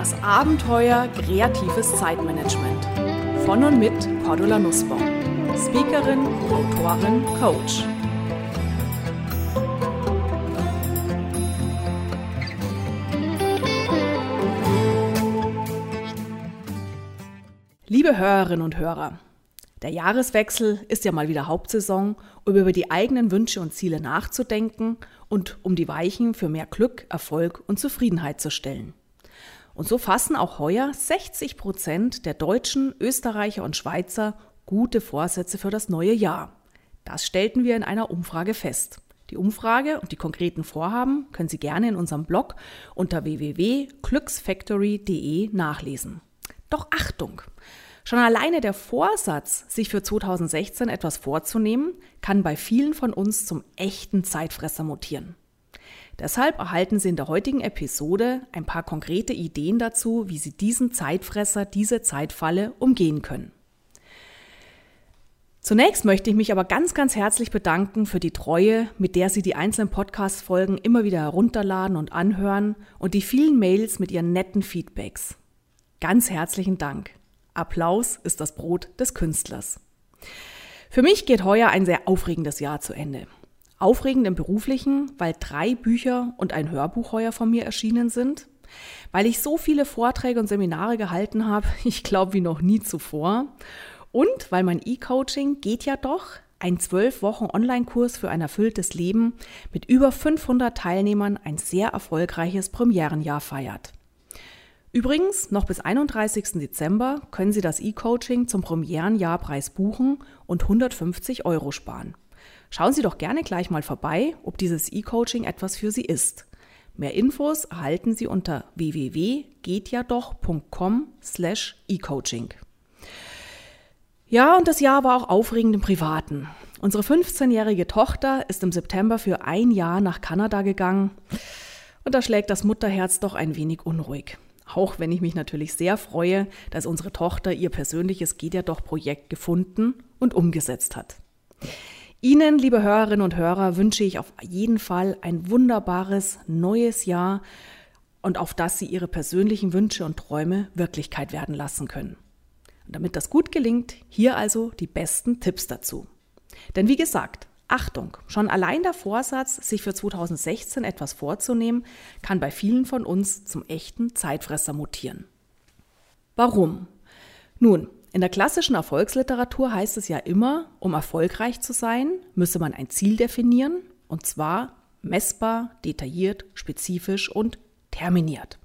Das Abenteuer kreatives Zeitmanagement. Von und mit Cordula Nussbaum. Speakerin, Autorin, Coach. Liebe Hörerinnen und Hörer, der Jahreswechsel ist ja mal wieder Hauptsaison, um über die eigenen Wünsche und Ziele nachzudenken und um die Weichen für mehr Glück, Erfolg und Zufriedenheit zu stellen. Und so fassen auch heuer 60 Prozent der Deutschen, Österreicher und Schweizer gute Vorsätze für das neue Jahr. Das stellten wir in einer Umfrage fest. Die Umfrage und die konkreten Vorhaben können Sie gerne in unserem Blog unter www.glücksfactory.de nachlesen. Doch Achtung! Schon alleine der Vorsatz, sich für 2016 etwas vorzunehmen, kann bei vielen von uns zum echten Zeitfresser mutieren. Deshalb erhalten Sie in der heutigen Episode ein paar konkrete Ideen dazu, wie Sie diesen Zeitfresser, diese Zeitfalle umgehen können. Zunächst möchte ich mich aber ganz, ganz herzlich bedanken für die Treue, mit der Sie die einzelnen Podcast-Folgen immer wieder herunterladen und anhören und die vielen Mails mit Ihren netten Feedbacks. Ganz herzlichen Dank. Applaus ist das Brot des Künstlers. Für mich geht heuer ein sehr aufregendes Jahr zu Ende. Aufregend im beruflichen, weil drei Bücher und ein Hörbuch heuer von mir erschienen sind, weil ich so viele Vorträge und Seminare gehalten habe, ich glaube wie noch nie zuvor, und weil mein E-Coaching geht ja doch, ein zwölf Wochen Online-Kurs für ein erfülltes Leben mit über 500 Teilnehmern ein sehr erfolgreiches Premierenjahr feiert. Übrigens, noch bis 31. Dezember können Sie das E-Coaching zum Premierenjahrpreis buchen und 150 Euro sparen. Schauen Sie doch gerne gleich mal vorbei, ob dieses E-Coaching etwas für Sie ist. Mehr Infos erhalten Sie unter www.gehtjadoch.com slash e-coaching. Ja, und das Jahr war auch aufregend im Privaten. Unsere 15-jährige Tochter ist im September für ein Jahr nach Kanada gegangen und da schlägt das Mutterherz doch ein wenig unruhig. Auch wenn ich mich natürlich sehr freue, dass unsere Tochter ihr persönliches Geht ja doch Projekt gefunden und umgesetzt hat. Ihnen, liebe Hörerinnen und Hörer, wünsche ich auf jeden Fall ein wunderbares neues Jahr und auf das Sie Ihre persönlichen Wünsche und Träume Wirklichkeit werden lassen können. Und damit das gut gelingt, hier also die besten Tipps dazu. Denn wie gesagt, Achtung, schon allein der Vorsatz, sich für 2016 etwas vorzunehmen, kann bei vielen von uns zum echten Zeitfresser mutieren. Warum? Nun, in der klassischen Erfolgsliteratur heißt es ja immer, um erfolgreich zu sein, müsse man ein Ziel definieren, und zwar messbar, detailliert, spezifisch und terminiert.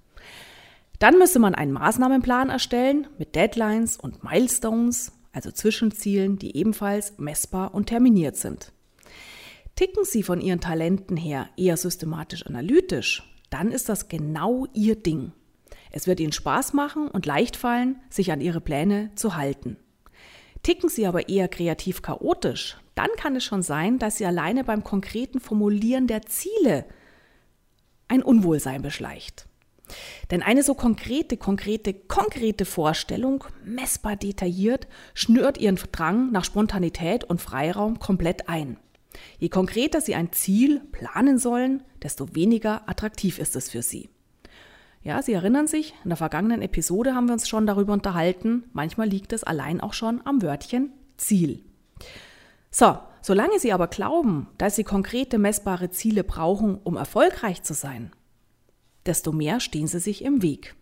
Dann müsse man einen Maßnahmenplan erstellen mit Deadlines und Milestones, also Zwischenzielen, die ebenfalls messbar und terminiert sind. Ticken Sie von Ihren Talenten her eher systematisch analytisch, dann ist das genau Ihr Ding. Es wird Ihnen Spaß machen und leicht fallen, sich an Ihre Pläne zu halten. Ticken Sie aber eher kreativ chaotisch, dann kann es schon sein, dass Sie alleine beim konkreten Formulieren der Ziele ein Unwohlsein beschleicht. Denn eine so konkrete, konkrete, konkrete Vorstellung, messbar detailliert, schnürt Ihren Drang nach Spontanität und Freiraum komplett ein. Je konkreter Sie ein Ziel planen sollen, desto weniger attraktiv ist es für Sie. Ja, Sie erinnern sich, in der vergangenen Episode haben wir uns schon darüber unterhalten, manchmal liegt es allein auch schon am Wörtchen Ziel. So, solange Sie aber glauben, dass Sie konkrete messbare Ziele brauchen, um erfolgreich zu sein, desto mehr stehen Sie sich im Weg.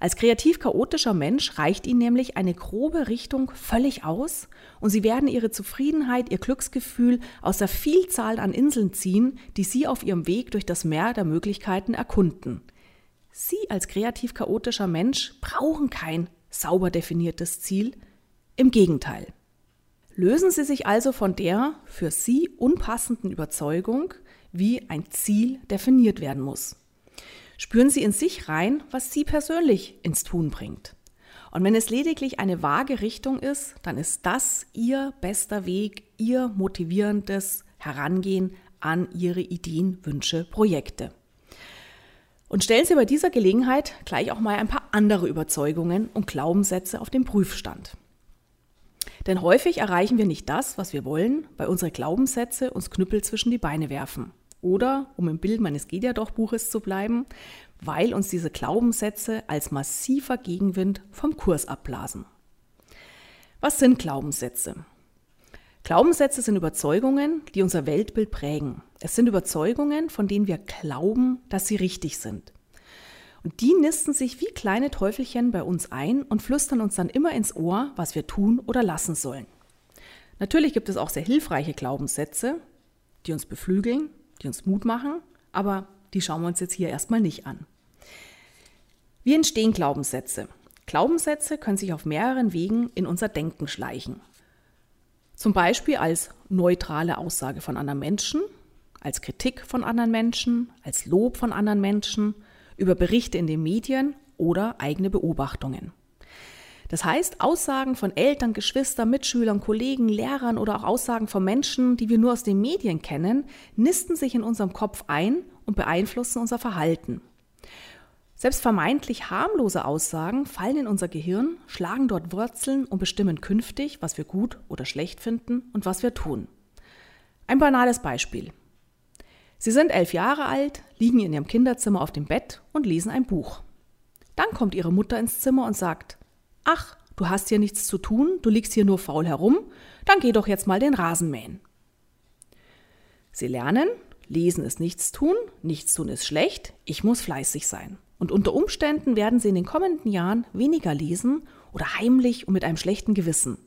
Als kreativ chaotischer Mensch reicht Ihnen nämlich eine grobe Richtung völlig aus und Sie werden Ihre Zufriedenheit, Ihr Glücksgefühl aus der Vielzahl an Inseln ziehen, die Sie auf Ihrem Weg durch das Meer der Möglichkeiten erkunden. Sie als kreativ chaotischer Mensch brauchen kein sauber definiertes Ziel, im Gegenteil. Lösen Sie sich also von der für Sie unpassenden Überzeugung, wie ein Ziel definiert werden muss. Spüren Sie in sich rein, was Sie persönlich ins Tun bringt. Und wenn es lediglich eine vage Richtung ist, dann ist das Ihr bester Weg, Ihr motivierendes Herangehen an Ihre Ideen, Wünsche, Projekte. Und stellen Sie bei dieser Gelegenheit gleich auch mal ein paar andere Überzeugungen und Glaubenssätze auf den Prüfstand. Denn häufig erreichen wir nicht das, was wir wollen, weil unsere Glaubenssätze uns Knüppel zwischen die Beine werfen. Oder, um im Bild meines Geht ja doch Buches zu bleiben, weil uns diese Glaubenssätze als massiver Gegenwind vom Kurs abblasen. Was sind Glaubenssätze? Glaubenssätze sind Überzeugungen, die unser Weltbild prägen. Es sind Überzeugungen, von denen wir glauben, dass sie richtig sind. Und die nisten sich wie kleine Teufelchen bei uns ein und flüstern uns dann immer ins Ohr, was wir tun oder lassen sollen. Natürlich gibt es auch sehr hilfreiche Glaubenssätze, die uns beflügeln, die uns Mut machen, aber die schauen wir uns jetzt hier erstmal nicht an. Wie entstehen Glaubenssätze? Glaubenssätze können sich auf mehreren Wegen in unser Denken schleichen. Zum Beispiel als neutrale Aussage von anderen Menschen, als Kritik von anderen Menschen, als Lob von anderen Menschen, über Berichte in den Medien oder eigene Beobachtungen. Das heißt, Aussagen von Eltern, Geschwistern, Mitschülern, Kollegen, Lehrern oder auch Aussagen von Menschen, die wir nur aus den Medien kennen, nisten sich in unserem Kopf ein und beeinflussen unser Verhalten. Selbst vermeintlich harmlose Aussagen fallen in unser Gehirn, schlagen dort Wurzeln und bestimmen künftig, was wir gut oder schlecht finden und was wir tun. Ein banales Beispiel. Sie sind elf Jahre alt, liegen in ihrem Kinderzimmer auf dem Bett und lesen ein Buch. Dann kommt ihre Mutter ins Zimmer und sagt, Ach, du hast hier nichts zu tun, du liegst hier nur faul herum, dann geh doch jetzt mal den Rasen mähen. Sie lernen, lesen ist nichts tun, nichts tun ist schlecht, ich muss fleißig sein. Und unter Umständen werden sie in den kommenden Jahren weniger lesen oder heimlich und mit einem schlechten Gewissen.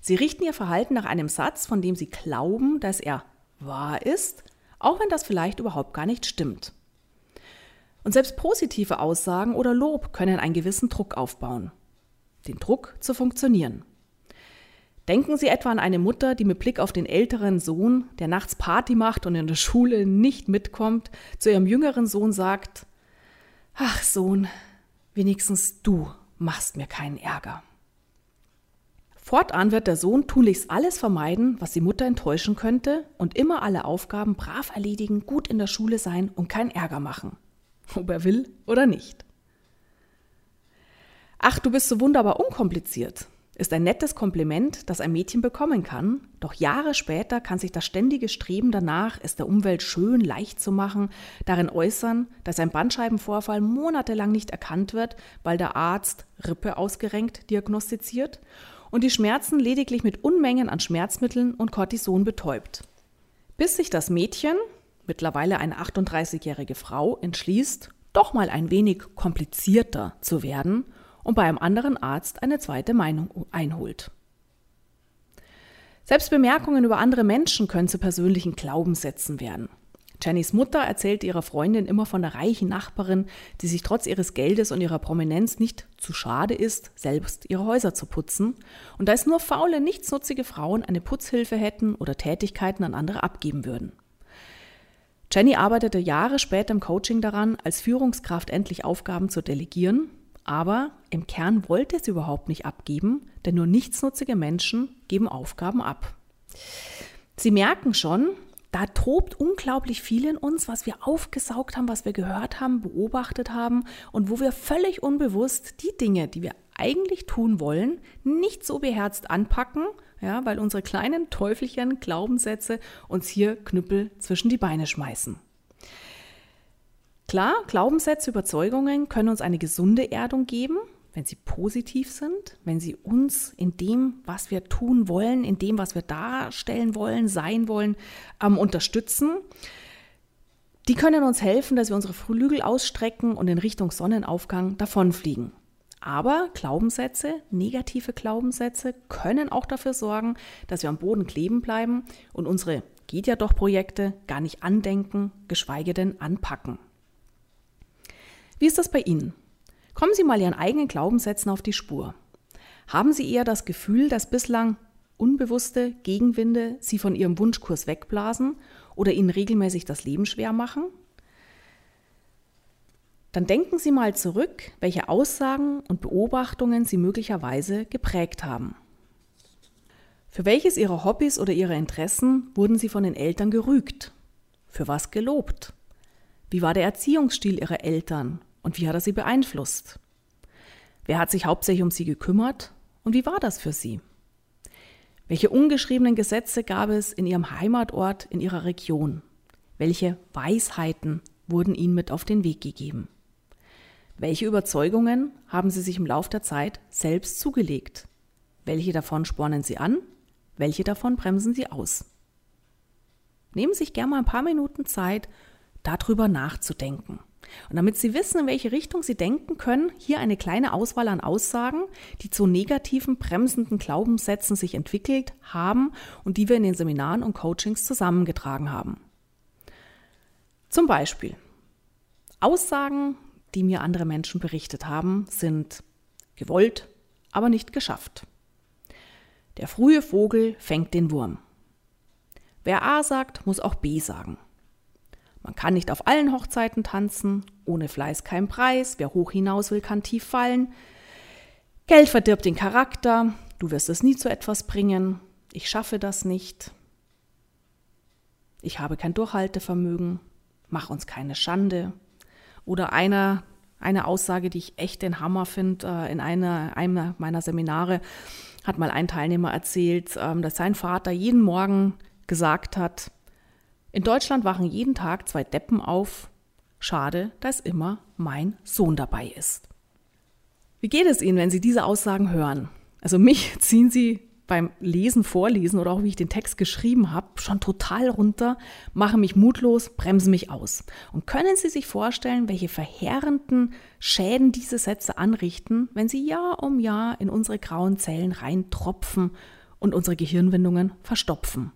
Sie richten ihr Verhalten nach einem Satz, von dem sie glauben, dass er wahr ist, auch wenn das vielleicht überhaupt gar nicht stimmt. Und selbst positive Aussagen oder Lob können einen gewissen Druck aufbauen den Druck zu funktionieren. Denken Sie etwa an eine Mutter, die mit Blick auf den älteren Sohn, der nachts Party macht und in der Schule nicht mitkommt, zu ihrem jüngeren Sohn sagt, Ach Sohn, wenigstens du machst mir keinen Ärger. Fortan wird der Sohn tunlichst alles vermeiden, was die Mutter enttäuschen könnte, und immer alle Aufgaben brav erledigen, gut in der Schule sein und keinen Ärger machen, ob er will oder nicht. Ach, du bist so wunderbar unkompliziert, ist ein nettes Kompliment, das ein Mädchen bekommen kann, doch Jahre später kann sich das ständige Streben danach, es der Umwelt schön leicht zu machen, darin äußern, dass ein Bandscheibenvorfall monatelang nicht erkannt wird, weil der Arzt Rippe ausgerenkt diagnostiziert und die Schmerzen lediglich mit Unmengen an Schmerzmitteln und Cortison betäubt. Bis sich das Mädchen, mittlerweile eine 38-jährige Frau, entschließt, doch mal ein wenig komplizierter zu werden und bei einem anderen Arzt eine zweite Meinung einholt. Selbst Bemerkungen über andere Menschen können zu persönlichen Glaubenssätzen werden. Jennys Mutter erzählt ihrer Freundin immer von der reichen Nachbarin, die sich trotz ihres Geldes und ihrer Prominenz nicht zu schade ist, selbst ihre Häuser zu putzen. Und da es nur faule, nichtsnutzige Frauen eine Putzhilfe hätten oder Tätigkeiten an andere abgeben würden. Jenny arbeitete Jahre später im Coaching daran, als Führungskraft endlich Aufgaben zu delegieren aber im Kern wollte es überhaupt nicht abgeben, denn nur nichtsnutzige Menschen geben Aufgaben ab. Sie merken schon, da tobt unglaublich viel in uns, was wir aufgesaugt haben, was wir gehört haben, beobachtet haben und wo wir völlig unbewusst die Dinge, die wir eigentlich tun wollen, nicht so beherzt anpacken, ja, weil unsere kleinen Teufelchen, Glaubenssätze uns hier Knüppel zwischen die Beine schmeißen. Klar, Glaubenssätze, Überzeugungen können uns eine gesunde Erdung geben, wenn sie positiv sind, wenn sie uns in dem, was wir tun wollen, in dem, was wir darstellen wollen, sein wollen, ähm, unterstützen. Die können uns helfen, dass wir unsere Flügel ausstrecken und in Richtung Sonnenaufgang davonfliegen. Aber Glaubenssätze, negative Glaubenssätze können auch dafür sorgen, dass wir am Boden kleben bleiben und unsere Geht ja doch Projekte gar nicht andenken, geschweige denn anpacken. Wie ist das bei Ihnen? Kommen Sie mal Ihren eigenen Glaubenssätzen auf die Spur. Haben Sie eher das Gefühl, dass bislang unbewusste Gegenwinde Sie von Ihrem Wunschkurs wegblasen oder Ihnen regelmäßig das Leben schwer machen? Dann denken Sie mal zurück, welche Aussagen und Beobachtungen Sie möglicherweise geprägt haben. Für welches Ihrer Hobbys oder Ihrer Interessen wurden Sie von den Eltern gerügt? Für was gelobt? Wie war der Erziehungsstil Ihrer Eltern und wie hat er sie beeinflusst? Wer hat sich hauptsächlich um sie gekümmert und wie war das für sie? Welche ungeschriebenen Gesetze gab es in ihrem Heimatort, in ihrer Region? Welche Weisheiten wurden ihnen mit auf den Weg gegeben? Welche Überzeugungen haben Sie sich im Laufe der Zeit selbst zugelegt? Welche davon spornen Sie an? Welche davon bremsen Sie aus? Nehmen Sie sich gerne mal ein paar Minuten Zeit, darüber nachzudenken. Und damit Sie wissen, in welche Richtung Sie denken können, hier eine kleine Auswahl an Aussagen, die zu negativen, bremsenden Glaubenssätzen sich entwickelt haben und die wir in den Seminaren und Coachings zusammengetragen haben. Zum Beispiel Aussagen, die mir andere Menschen berichtet haben, sind gewollt, aber nicht geschafft. Der frühe Vogel fängt den Wurm. Wer A sagt, muss auch B sagen. Man kann nicht auf allen Hochzeiten tanzen, ohne Fleiß kein Preis, wer hoch hinaus will, kann tief fallen. Geld verdirbt den Charakter, du wirst es nie zu etwas bringen, ich schaffe das nicht. Ich habe kein Durchhaltevermögen, mach uns keine Schande. Oder einer, eine Aussage, die ich echt den Hammer finde, äh, in einer, einer meiner Seminare hat mal ein Teilnehmer erzählt, ähm, dass sein Vater jeden Morgen gesagt hat, in Deutschland wachen jeden Tag zwei Deppen auf. Schade, dass immer mein Sohn dabei ist. Wie geht es Ihnen, wenn Sie diese Aussagen hören? Also mich ziehen sie beim Lesen, Vorlesen oder auch wie ich den Text geschrieben habe, schon total runter, machen mich mutlos, bremsen mich aus. Und können Sie sich vorstellen, welche verheerenden Schäden diese Sätze anrichten, wenn sie Jahr um Jahr in unsere grauen Zellen reintropfen und unsere Gehirnwindungen verstopfen?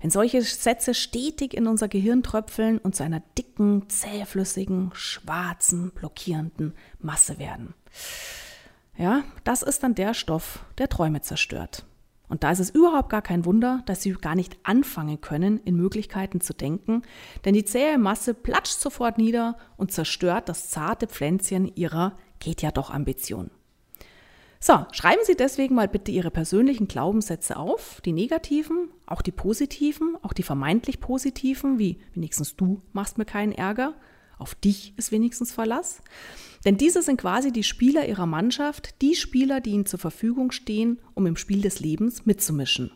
Wenn solche Sätze stetig in unser Gehirn tröpfeln und zu einer dicken, zähflüssigen, schwarzen, blockierenden Masse werden. Ja, das ist dann der Stoff, der Träume zerstört. Und da ist es überhaupt gar kein Wunder, dass sie gar nicht anfangen können, in Möglichkeiten zu denken, denn die zähe Masse platscht sofort nieder und zerstört das zarte Pflänzchen ihrer geht ja doch Ambition. So, schreiben Sie deswegen mal bitte Ihre persönlichen Glaubenssätze auf, die negativen, auch die positiven, auch die vermeintlich positiven, wie wenigstens du machst mir keinen Ärger, auf dich ist wenigstens Verlass. Denn diese sind quasi die Spieler Ihrer Mannschaft, die Spieler, die Ihnen zur Verfügung stehen, um im Spiel des Lebens mitzumischen.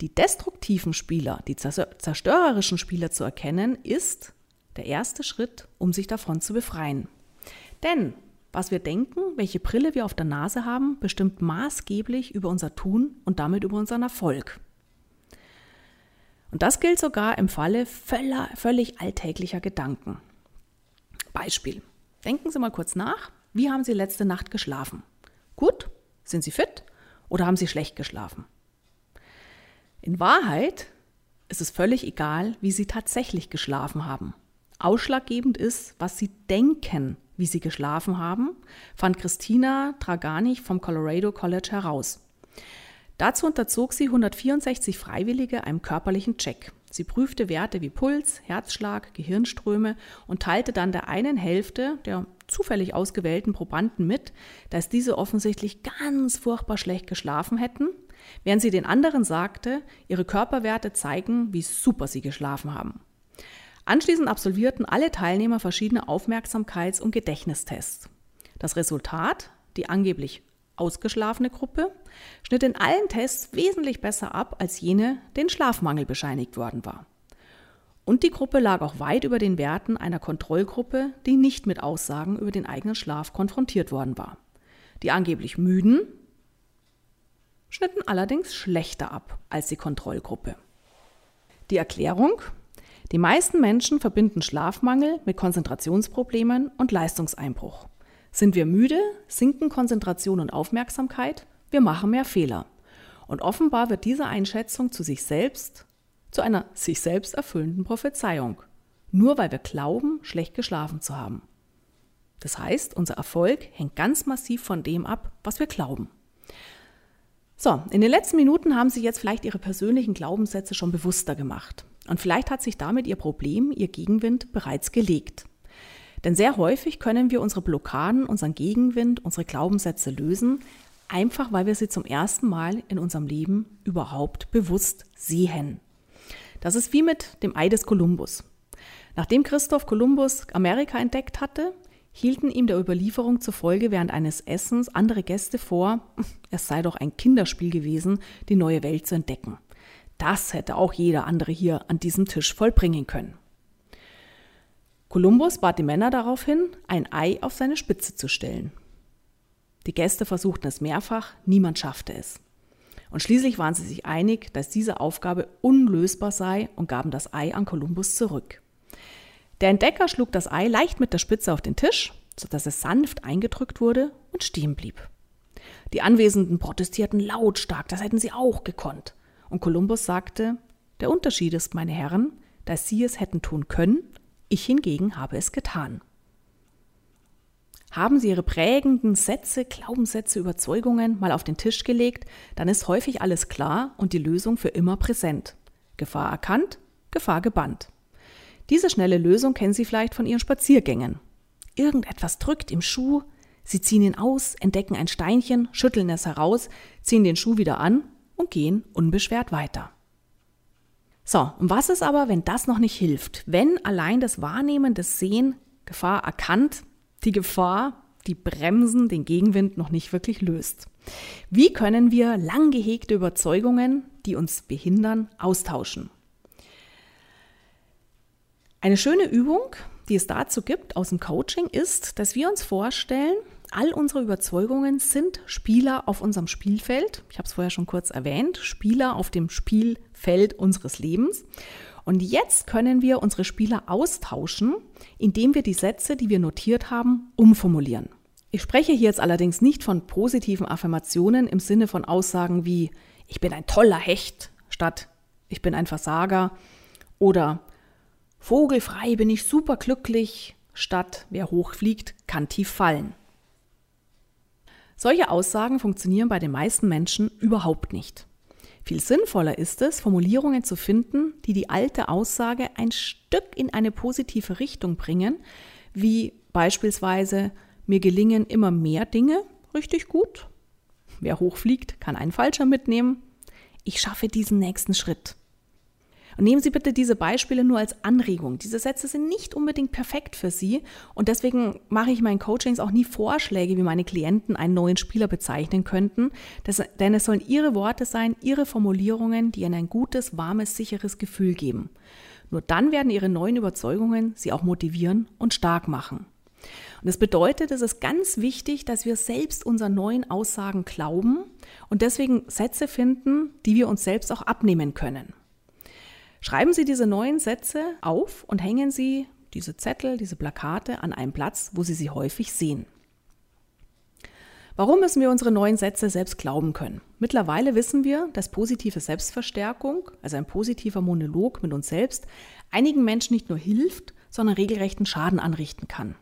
Die destruktiven Spieler, die zerstörerischen Spieler zu erkennen, ist der erste Schritt, um sich davon zu befreien. Denn was wir denken, welche Brille wir auf der Nase haben, bestimmt maßgeblich über unser Tun und damit über unseren Erfolg. Und das gilt sogar im Falle völlig alltäglicher Gedanken. Beispiel. Denken Sie mal kurz nach, wie haben Sie letzte Nacht geschlafen? Gut? Sind Sie fit? Oder haben Sie schlecht geschlafen? In Wahrheit ist es völlig egal, wie Sie tatsächlich geschlafen haben. Ausschlaggebend ist, was Sie denken, wie sie geschlafen haben, fand Christina Draganich vom Colorado College heraus. Dazu unterzog sie 164 Freiwillige einem körperlichen Check. Sie prüfte Werte wie Puls, Herzschlag, Gehirnströme und teilte dann der einen Hälfte der zufällig ausgewählten Probanden mit, dass diese offensichtlich ganz furchtbar schlecht geschlafen hätten, während sie den anderen sagte, ihre Körperwerte zeigen, wie super sie geschlafen haben. Anschließend absolvierten alle Teilnehmer verschiedene Aufmerksamkeits- und Gedächtnistests. Das Resultat, die angeblich ausgeschlafene Gruppe, schnitt in allen Tests wesentlich besser ab als jene, denen Schlafmangel bescheinigt worden war. Und die Gruppe lag auch weit über den Werten einer Kontrollgruppe, die nicht mit Aussagen über den eigenen Schlaf konfrontiert worden war. Die angeblich müden schnitten allerdings schlechter ab als die Kontrollgruppe. Die Erklärung, die meisten Menschen verbinden Schlafmangel mit Konzentrationsproblemen und Leistungseinbruch. Sind wir müde, sinken Konzentration und Aufmerksamkeit, wir machen mehr Fehler. Und offenbar wird diese Einschätzung zu sich selbst zu einer sich selbst erfüllenden Prophezeiung, nur weil wir glauben, schlecht geschlafen zu haben. Das heißt, unser Erfolg hängt ganz massiv von dem ab, was wir glauben. So, in den letzten Minuten haben Sie jetzt vielleicht Ihre persönlichen Glaubenssätze schon bewusster gemacht. Und vielleicht hat sich damit Ihr Problem, Ihr Gegenwind bereits gelegt. Denn sehr häufig können wir unsere Blockaden, unseren Gegenwind, unsere Glaubenssätze lösen, einfach weil wir sie zum ersten Mal in unserem Leben überhaupt bewusst sehen. Das ist wie mit dem Ei des Kolumbus. Nachdem Christoph Kolumbus Amerika entdeckt hatte, hielten ihm der Überlieferung zufolge während eines Essens andere Gäste vor, es sei doch ein Kinderspiel gewesen, die neue Welt zu entdecken. Das hätte auch jeder andere hier an diesem Tisch vollbringen können. Kolumbus bat die Männer daraufhin, ein Ei auf seine Spitze zu stellen. Die Gäste versuchten es mehrfach, niemand schaffte es. Und schließlich waren sie sich einig, dass diese Aufgabe unlösbar sei und gaben das Ei an Kolumbus zurück. Der Entdecker schlug das Ei leicht mit der Spitze auf den Tisch, sodass es sanft eingedrückt wurde und stehen blieb. Die Anwesenden protestierten lautstark, das hätten sie auch gekonnt. Und Kolumbus sagte, der Unterschied ist, meine Herren, dass Sie es hätten tun können, ich hingegen habe es getan. Haben Sie Ihre prägenden Sätze, Glaubenssätze, Überzeugungen mal auf den Tisch gelegt, dann ist häufig alles klar und die Lösung für immer präsent. Gefahr erkannt, Gefahr gebannt. Diese schnelle Lösung kennen Sie vielleicht von Ihren Spaziergängen. Irgendetwas drückt im Schuh, Sie ziehen ihn aus, entdecken ein Steinchen, schütteln es heraus, ziehen den Schuh wieder an und gehen unbeschwert weiter. So, und was ist aber, wenn das noch nicht hilft? Wenn allein das Wahrnehmen, das Sehen, Gefahr erkannt, die Gefahr, die Bremsen, den Gegenwind noch nicht wirklich löst. Wie können wir lang gehegte Überzeugungen, die uns behindern, austauschen? Eine schöne Übung, die es dazu gibt aus dem Coaching, ist, dass wir uns vorstellen, all unsere Überzeugungen sind Spieler auf unserem Spielfeld. Ich habe es vorher schon kurz erwähnt, Spieler auf dem Spielfeld unseres Lebens. Und jetzt können wir unsere Spieler austauschen, indem wir die Sätze, die wir notiert haben, umformulieren. Ich spreche hier jetzt allerdings nicht von positiven Affirmationen im Sinne von Aussagen wie ich bin ein toller Hecht statt ich bin ein Versager oder vogelfrei bin ich superglücklich statt wer hochfliegt, kann tief fallen. Solche Aussagen funktionieren bei den meisten Menschen überhaupt nicht. Viel sinnvoller ist es, Formulierungen zu finden, die die alte Aussage ein Stück in eine positive Richtung bringen, wie beispielsweise mir gelingen immer mehr Dinge richtig gut. Wer hochfliegt, kann einen Falscher mitnehmen. Ich schaffe diesen nächsten Schritt. Und nehmen Sie bitte diese Beispiele nur als Anregung. Diese Sätze sind nicht unbedingt perfekt für Sie und deswegen mache ich meinen Coachings auch nie Vorschläge, wie meine Klienten einen neuen Spieler bezeichnen könnten, das, denn es sollen Ihre Worte sein, Ihre Formulierungen, die Ihnen ein gutes, warmes, sicheres Gefühl geben. Nur dann werden Ihre neuen Überzeugungen Sie auch motivieren und stark machen. Und das bedeutet, es ist ganz wichtig, dass wir selbst unseren neuen Aussagen glauben und deswegen Sätze finden, die wir uns selbst auch abnehmen können. Schreiben Sie diese neuen Sätze auf und hängen Sie diese Zettel, diese Plakate an einem Platz, wo Sie sie häufig sehen. Warum müssen wir unsere neuen Sätze selbst glauben können? Mittlerweile wissen wir, dass positive Selbstverstärkung, also ein positiver Monolog mit uns selbst, einigen Menschen nicht nur hilft, sondern regelrechten Schaden anrichten kann.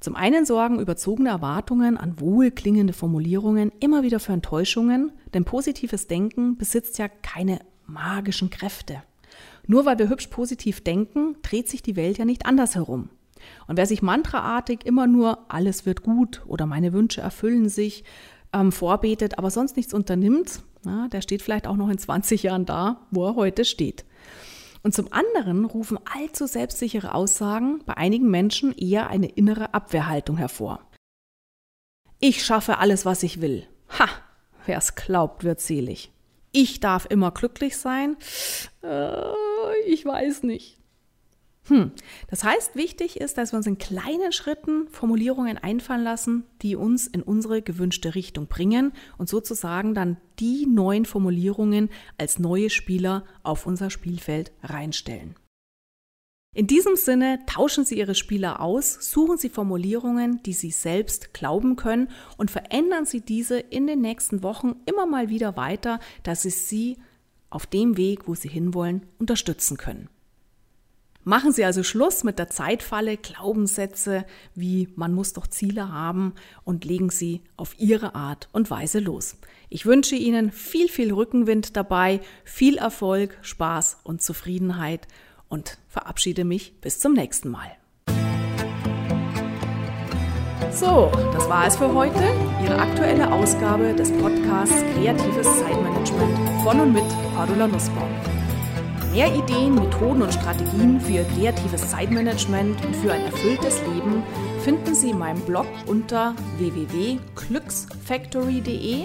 Zum einen sorgen überzogene Erwartungen an wohlklingende Formulierungen immer wieder für Enttäuschungen, denn positives Denken besitzt ja keine magischen Kräfte. Nur weil wir hübsch positiv denken, dreht sich die Welt ja nicht anders herum. Und wer sich mantraartig immer nur alles wird gut oder meine Wünsche erfüllen sich, ähm, vorbetet, aber sonst nichts unternimmt, na, der steht vielleicht auch noch in 20 Jahren da, wo er heute steht. Und zum anderen rufen allzu selbstsichere Aussagen bei einigen Menschen eher eine innere Abwehrhaltung hervor. Ich schaffe alles, was ich will. Ha, wer es glaubt, wird selig ich darf immer glücklich sein, äh, ich weiß nicht. Hm. Das heißt, wichtig ist, dass wir uns in kleinen Schritten Formulierungen einfallen lassen, die uns in unsere gewünschte Richtung bringen und sozusagen dann die neuen Formulierungen als neue Spieler auf unser Spielfeld reinstellen. In diesem Sinne tauschen Sie Ihre Spieler aus, suchen Sie Formulierungen, die Sie selbst glauben können und verändern Sie diese in den nächsten Wochen immer mal wieder weiter, dass Sie sie auf dem Weg, wo Sie hinwollen, unterstützen können. Machen Sie also Schluss mit der Zeitfalle, Glaubenssätze wie man muss doch Ziele haben und legen Sie auf Ihre Art und Weise los. Ich wünsche Ihnen viel, viel Rückenwind dabei, viel Erfolg, Spaß und Zufriedenheit und verabschiede mich bis zum nächsten Mal. So, das war es für heute. Ihre aktuelle Ausgabe des Podcasts Kreatives Zeitmanagement von und mit Cordula Nussbaum. Mehr Ideen, Methoden und Strategien für kreatives Zeitmanagement und für ein erfülltes Leben finden Sie in meinem Blog unter www.glücksfactory.de